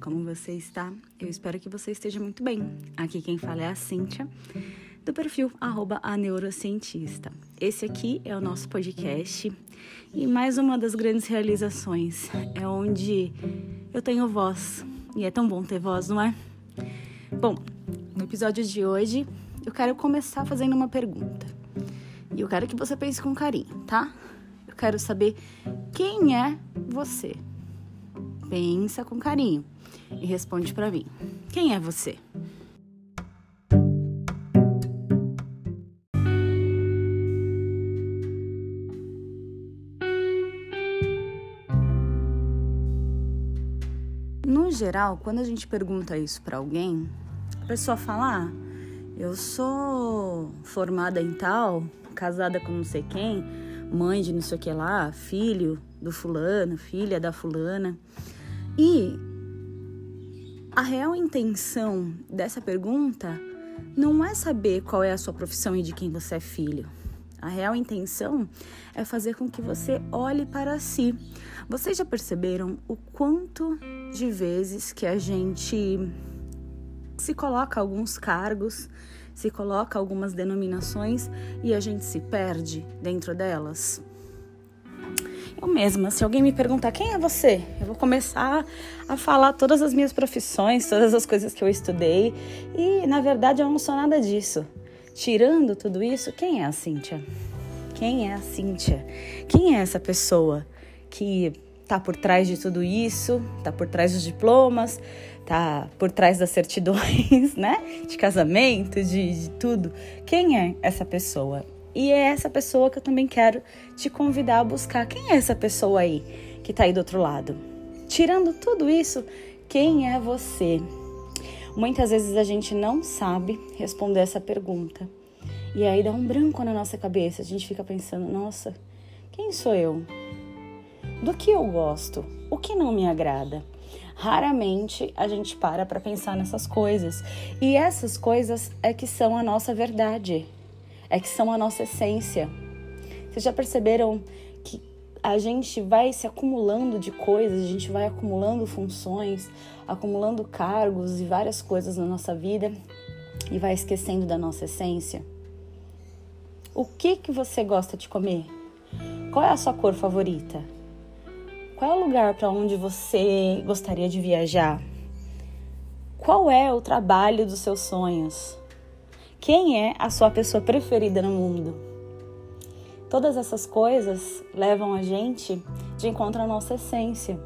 Como você está? Eu espero que você esteja muito bem. Aqui quem fala é a Cíntia, do perfil arroba a neurocientista. Esse aqui é o nosso podcast e mais uma das grandes realizações é onde eu tenho voz. E é tão bom ter voz, não é? Bom, no episódio de hoje eu quero começar fazendo uma pergunta. E eu quero que você pense com carinho, tá? Eu quero saber quem é você. Pensa com carinho e responde para mim. Quem é você? No geral, quando a gente pergunta isso para alguém, a pessoa fala: ah, eu sou formada em tal, casada com não sei quem, mãe de não sei o que lá, filho do fulano, filha da fulana. E a real intenção dessa pergunta não é saber qual é a sua profissão e de quem você é filho. A real intenção é fazer com que você olhe para si. Vocês já perceberam o quanto de vezes que a gente se coloca alguns cargos, se coloca algumas denominações e a gente se perde dentro delas? Eu mesma, se alguém me perguntar quem é você, eu vou começar a falar todas as minhas profissões, todas as coisas que eu estudei e na verdade eu não sou nada disso. Tirando tudo isso, quem é a Cíntia? Quem é a Cíntia? Quem é essa pessoa que tá por trás de tudo isso, tá por trás dos diplomas, tá por trás das certidões, né? De casamento, de, de tudo. Quem é essa pessoa? E é essa pessoa que eu também quero te convidar a buscar. Quem é essa pessoa aí que tá aí do outro lado? Tirando tudo isso, quem é você? Muitas vezes a gente não sabe responder essa pergunta. E aí dá um branco na nossa cabeça. A gente fica pensando: nossa, quem sou eu? Do que eu gosto? O que não me agrada? Raramente a gente para para pensar nessas coisas. E essas coisas é que são a nossa verdade, é que são a nossa essência. Vocês já perceberam que a gente vai se acumulando de coisas, a gente vai acumulando funções, acumulando cargos e várias coisas na nossa vida e vai esquecendo da nossa essência? O que que você gosta de comer? Qual é a sua cor favorita? Qual é o lugar para onde você gostaria de viajar? Qual é o trabalho dos seus sonhos? Quem é a sua pessoa preferida no mundo? Todas essas coisas levam a gente de encontro à nossa essência.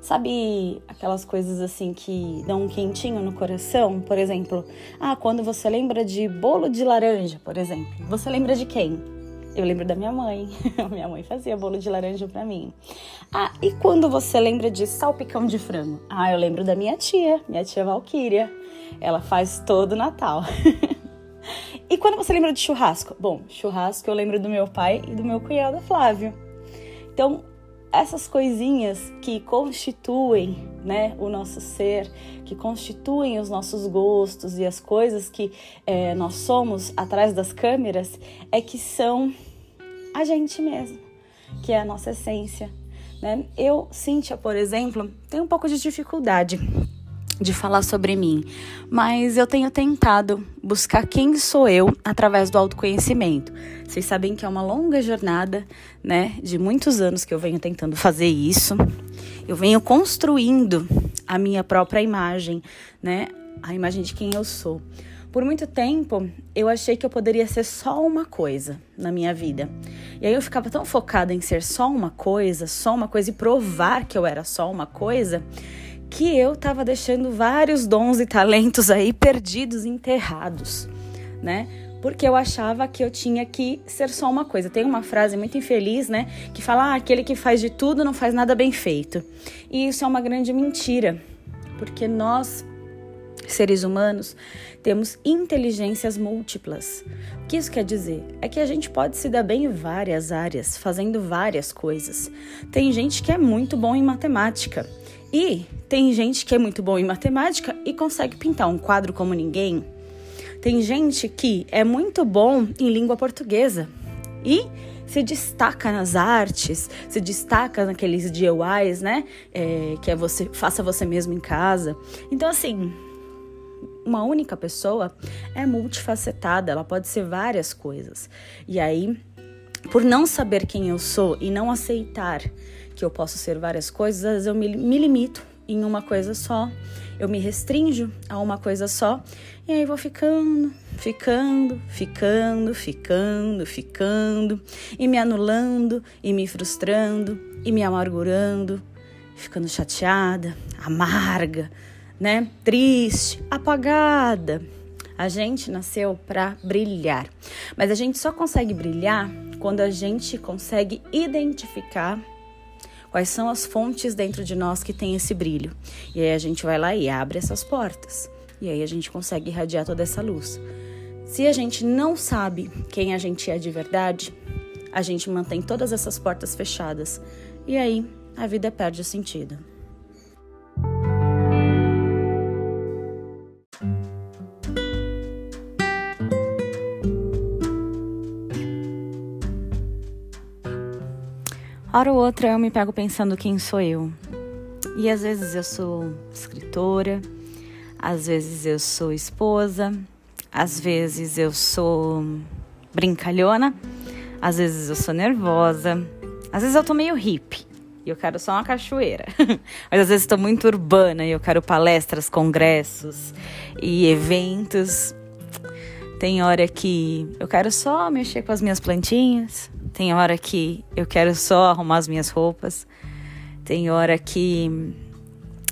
Sabe aquelas coisas assim que dão um quentinho no coração? Por exemplo, ah, quando você lembra de bolo de laranja, por exemplo, você lembra de quem? Eu lembro da minha mãe. minha mãe fazia bolo de laranja para mim. Ah, e quando você lembra de salpicão de frango? Ah, eu lembro da minha tia, minha tia Valquíria. Ela faz todo Natal. e quando você lembra de churrasco? Bom, churrasco eu lembro do meu pai e do meu cunhado Flávio. Então, essas coisinhas que constituem né, o nosso ser, que constituem os nossos gostos e as coisas que é, nós somos atrás das câmeras, é que são a gente mesmo, que é a nossa essência. Né? Eu, Cíntia, por exemplo, tenho um pouco de dificuldade de falar sobre mim, mas eu tenho tentado buscar quem sou eu através do autoconhecimento. Vocês sabem que é uma longa jornada, né, de muitos anos que eu venho tentando fazer isso. Eu venho construindo a minha própria imagem, né, a imagem de quem eu sou. Por muito tempo, eu achei que eu poderia ser só uma coisa na minha vida. E aí eu ficava tão focada em ser só uma coisa, só uma coisa e provar que eu era só uma coisa, que eu estava deixando vários dons e talentos aí perdidos, enterrados, né? Porque eu achava que eu tinha que ser só uma coisa. Tem uma frase muito infeliz, né? Que fala: ah, aquele que faz de tudo não faz nada bem feito. E isso é uma grande mentira, porque nós, seres humanos, temos inteligências múltiplas. O que isso quer dizer? É que a gente pode se dar bem em várias áreas, fazendo várias coisas. Tem gente que é muito bom em matemática e tem gente que é muito bom em matemática e consegue pintar um quadro como ninguém. Tem gente que é muito bom em língua portuguesa e se destaca nas artes, se destaca naqueles DIYs, né? É, que é você faça você mesmo em casa. Então, assim, uma única pessoa é multifacetada, ela pode ser várias coisas. E aí, por não saber quem eu sou e não aceitar que eu posso ser várias coisas, às vezes eu me, me limito em uma coisa só, eu me restringo a uma coisa só, e aí vou ficando, ficando, ficando, ficando, ficando, e me anulando, e me frustrando, e me amargurando, ficando chateada, amarga, né? Triste, apagada. A gente nasceu para brilhar, mas a gente só consegue brilhar quando a gente consegue identificar quais são as fontes dentro de nós que tem esse brilho. E aí a gente vai lá e abre essas portas. E aí a gente consegue irradiar toda essa luz. Se a gente não sabe quem a gente é de verdade, a gente mantém todas essas portas fechadas. E aí a vida perde o sentido. Hora ou outra eu me pego pensando quem sou eu. E às vezes eu sou escritora, às vezes eu sou esposa, às vezes eu sou brincalhona, às vezes eu sou nervosa, às vezes eu tô meio hippie e eu quero só uma cachoeira. Mas às vezes estou muito urbana e eu quero palestras, congressos e eventos. Tem hora que eu quero só mexer com as minhas plantinhas, tem hora que eu quero só arrumar as minhas roupas. Tem hora que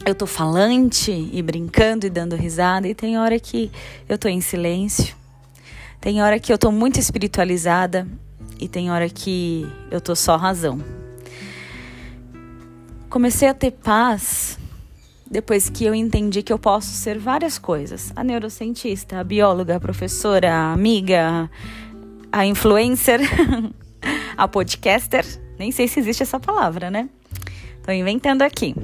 eu tô falante e brincando e dando risada. E tem hora que eu tô em silêncio. Tem hora que eu tô muito espiritualizada. E tem hora que eu tô só razão. Comecei a ter paz depois que eu entendi que eu posso ser várias coisas: a neurocientista, a bióloga, a professora, a amiga, a influencer, a podcaster. Nem sei se existe essa palavra, né? Tô inventando aqui.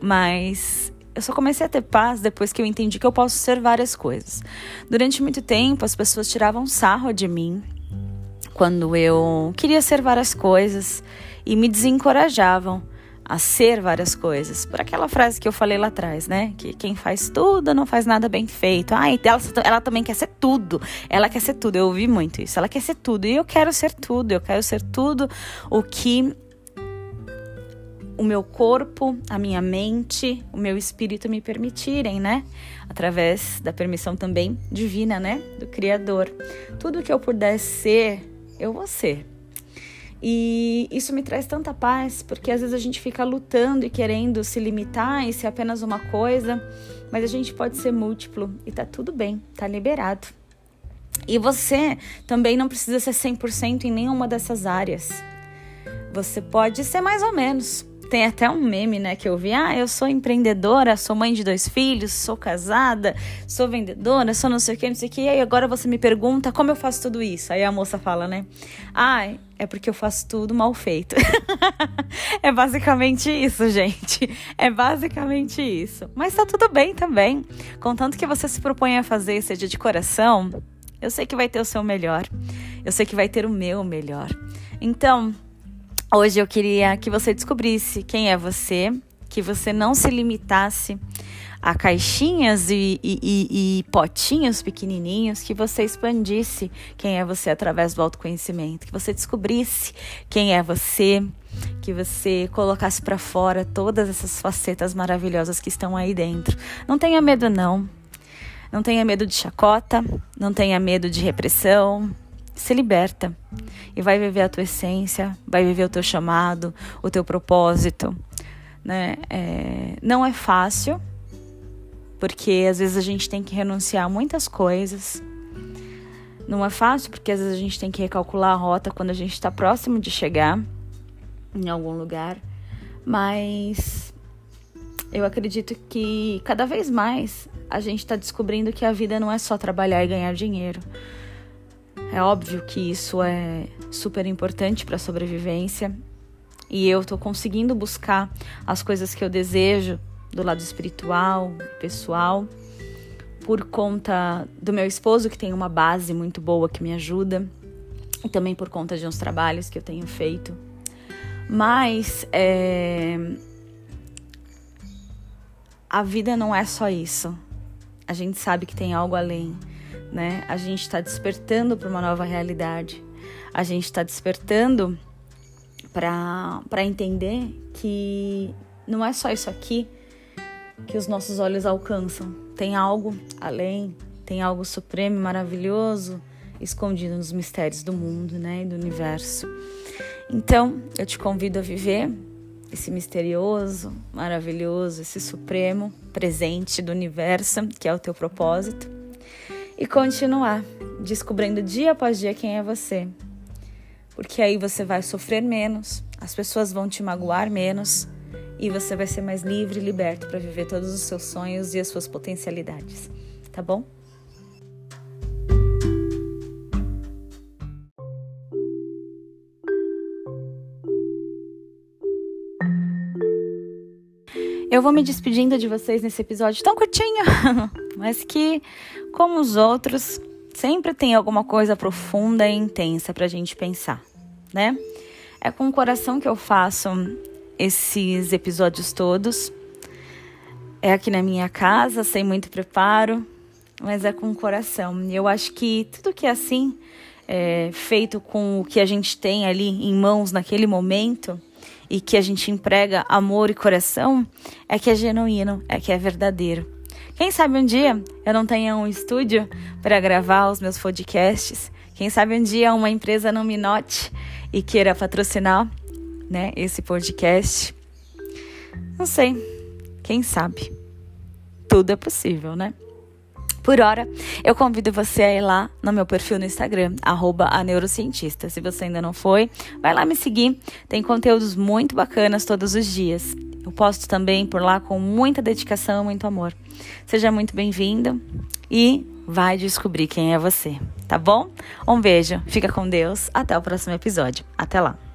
Mas eu só comecei a ter paz depois que eu entendi que eu posso ser várias coisas. Durante muito tempo, as pessoas tiravam sarro de mim quando eu queria ser várias coisas e me desencorajavam a ser várias coisas. Por aquela frase que eu falei lá atrás, né? Que quem faz tudo não faz nada bem feito. Ah, ela, ela também quer ser tudo. Ela quer ser tudo. Eu ouvi muito isso. Ela quer ser tudo. E eu quero ser tudo. Eu quero ser tudo o que o meu corpo, a minha mente, o meu espírito me permitirem, né? Através da permissão também divina, né? Do Criador. Tudo que eu puder ser, eu vou ser. E isso me traz tanta paz, porque às vezes a gente fica lutando e querendo se limitar e ser apenas uma coisa, mas a gente pode ser múltiplo e tá tudo bem, tá liberado. E você também não precisa ser 100% em nenhuma dessas áreas. Você pode ser mais ou menos. Tem até um meme, né, que eu vi. Ah, eu sou empreendedora, sou mãe de dois filhos, sou casada, sou vendedora, sou não sei o que, não sei o que. E aí agora você me pergunta como eu faço tudo isso. Aí a moça fala, né? Ah, é porque eu faço tudo mal feito. é basicamente isso, gente. É basicamente isso. Mas tá tudo bem também. Contanto que você se propõe a fazer, seja de coração, eu sei que vai ter o seu melhor. Eu sei que vai ter o meu melhor. Então, Hoje eu queria que você descobrisse quem é você, que você não se limitasse a caixinhas e, e, e, e, potinhos pequenininhos, que você expandisse quem é você através do autoconhecimento, que você descobrisse quem é você, que você colocasse para fora todas essas facetas maravilhosas que estão aí dentro. Não tenha medo, não. Não tenha medo de chacota, não tenha medo de repressão, se liberta e vai viver a tua essência, vai viver o teu chamado, o teu propósito. Né? É, não é fácil, porque às vezes a gente tem que renunciar a muitas coisas. Não é fácil, porque às vezes a gente tem que recalcular a rota quando a gente está próximo de chegar em algum lugar. Mas eu acredito que cada vez mais a gente está descobrindo que a vida não é só trabalhar e ganhar dinheiro. É óbvio que isso é super importante para a sobrevivência e eu estou conseguindo buscar as coisas que eu desejo do lado espiritual, pessoal, por conta do meu esposo que tem uma base muito boa que me ajuda. e também por conta de uns trabalhos que eu tenho feito. Mas é, a vida não é só isso. A gente sabe que tem algo além, né? A gente está despertando para uma nova realidade. A gente está despertando para entender que não é só isso aqui que os nossos olhos alcançam. Tem algo além, tem algo supremo e maravilhoso escondido nos mistérios do mundo, né, e do universo. Então, eu te convido a viver esse misterioso, maravilhoso, esse supremo presente do universo, que é o teu propósito, e continuar descobrindo dia após dia quem é você. Porque aí você vai sofrer menos, as pessoas vão te magoar menos e você vai ser mais livre e liberto para viver todos os seus sonhos e as suas potencialidades, tá bom? Eu vou me despedindo de vocês nesse episódio tão curtinho, mas que, como os outros, sempre tem alguma coisa profunda e intensa pra gente pensar, né? É com o coração que eu faço esses episódios todos. É aqui na minha casa, sem muito preparo, mas é com o coração. Eu acho que tudo que é assim, é feito com o que a gente tem ali em mãos naquele momento, e que a gente emprega amor e coração, é que é genuíno, é que é verdadeiro. Quem sabe um dia eu não tenha um estúdio para gravar os meus podcasts? Quem sabe um dia uma empresa não me note e queira patrocinar, né, esse podcast? Não sei. Quem sabe? Tudo é possível, né? Por hora, eu convido você a ir lá no meu perfil no Instagram, arroba a neurocientista. Se você ainda não foi, vai lá me seguir. Tem conteúdos muito bacanas todos os dias. Eu posto também por lá com muita dedicação e muito amor. Seja muito bem-vindo e vai descobrir quem é você, tá bom? Um beijo, fica com Deus, até o próximo episódio. Até lá!